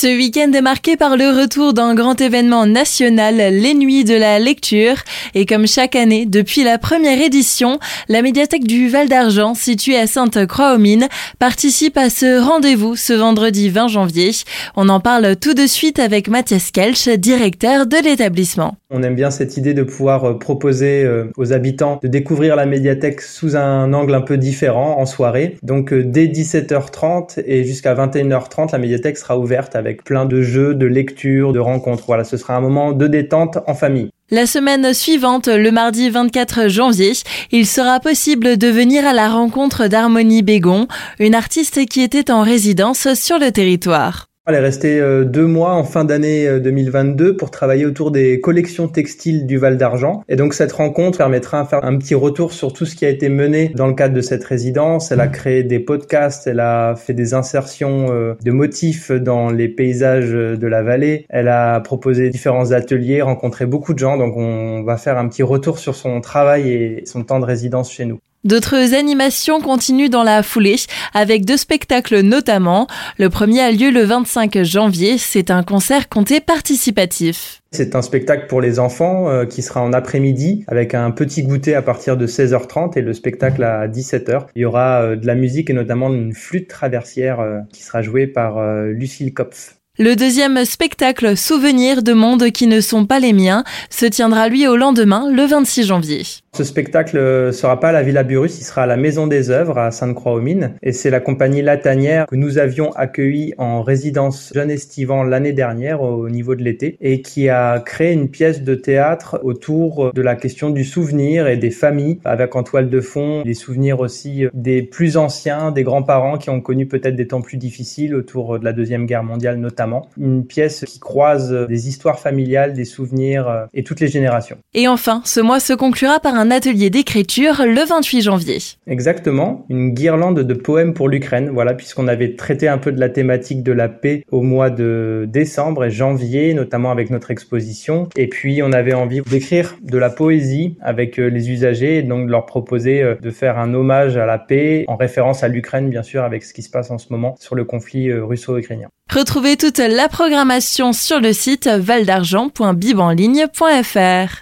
Ce week-end est marqué par le retour d'un grand événement national, les Nuits de la Lecture. Et comme chaque année, depuis la première édition, la médiathèque du Val d'Argent, située à Sainte-Croix-aux-Mines, participe à ce rendez-vous ce vendredi 20 janvier. On en parle tout de suite avec Mathias Kelch, directeur de l'établissement. On aime bien cette idée de pouvoir euh, proposer euh, aux habitants de découvrir la médiathèque sous un angle un peu différent en soirée. Donc euh, dès 17h30 et jusqu'à 21h30, la médiathèque sera ouverte plein de jeux, de lectures, de rencontres. Voilà, ce sera un moment de détente en famille. La semaine suivante, le mardi 24 janvier, il sera possible de venir à la rencontre d'Harmonie Bégon, une artiste qui était en résidence sur le territoire. Elle est restée euh, deux mois en fin d'année 2022 euh, pour travailler autour des collections textiles du Val d'Argent. Et donc cette rencontre permettra de faire un petit retour sur tout ce qui a été mené dans le cadre de cette résidence. Elle a créé des podcasts, elle a fait des insertions euh, de motifs dans les paysages de la vallée. Elle a proposé différents ateliers, rencontré beaucoup de gens. Donc on va faire un petit retour sur son travail et son temps de résidence chez nous. D'autres animations continuent dans la foulée, avec deux spectacles notamment. Le premier a lieu le 25 janvier, c'est un concert compté participatif. C'est un spectacle pour les enfants euh, qui sera en après-midi avec un petit goûter à partir de 16h30 et le spectacle à 17h. Il y aura euh, de la musique et notamment une flûte traversière euh, qui sera jouée par Lucille Kopf. Le deuxième spectacle Souvenirs de mondes qui ne sont pas les miens se tiendra lui au lendemain, le 26 janvier. Ce spectacle sera pas à la Villa Burus, il sera à la Maison des Œuvres à Sainte-Croix-aux-Mines et c'est la compagnie Latanière que nous avions accueilli en résidence jeune estivant l'année dernière au niveau de l'été et qui a créé une pièce de théâtre autour de la question du souvenir et des familles avec en toile de fond des souvenirs aussi des plus anciens, des grands-parents qui ont connu peut-être des temps plus difficiles autour de la Deuxième Guerre mondiale notamment une pièce qui croise des histoires familiales, des souvenirs et toutes les générations. Et enfin, ce mois se conclura par un atelier d'écriture le 28 janvier. Exactement, une guirlande de poèmes pour l'Ukraine, voilà, puisqu'on avait traité un peu de la thématique de la paix au mois de décembre et janvier, notamment avec notre exposition. Et puis, on avait envie d'écrire de la poésie avec euh, les usagers et donc de leur proposer euh, de faire un hommage à la paix en référence à l'Ukraine, bien sûr, avec ce qui se passe en ce moment sur le conflit russo-ukrainien. Retrouvez toute la programmation sur le site valdargent.bibanligne.fr.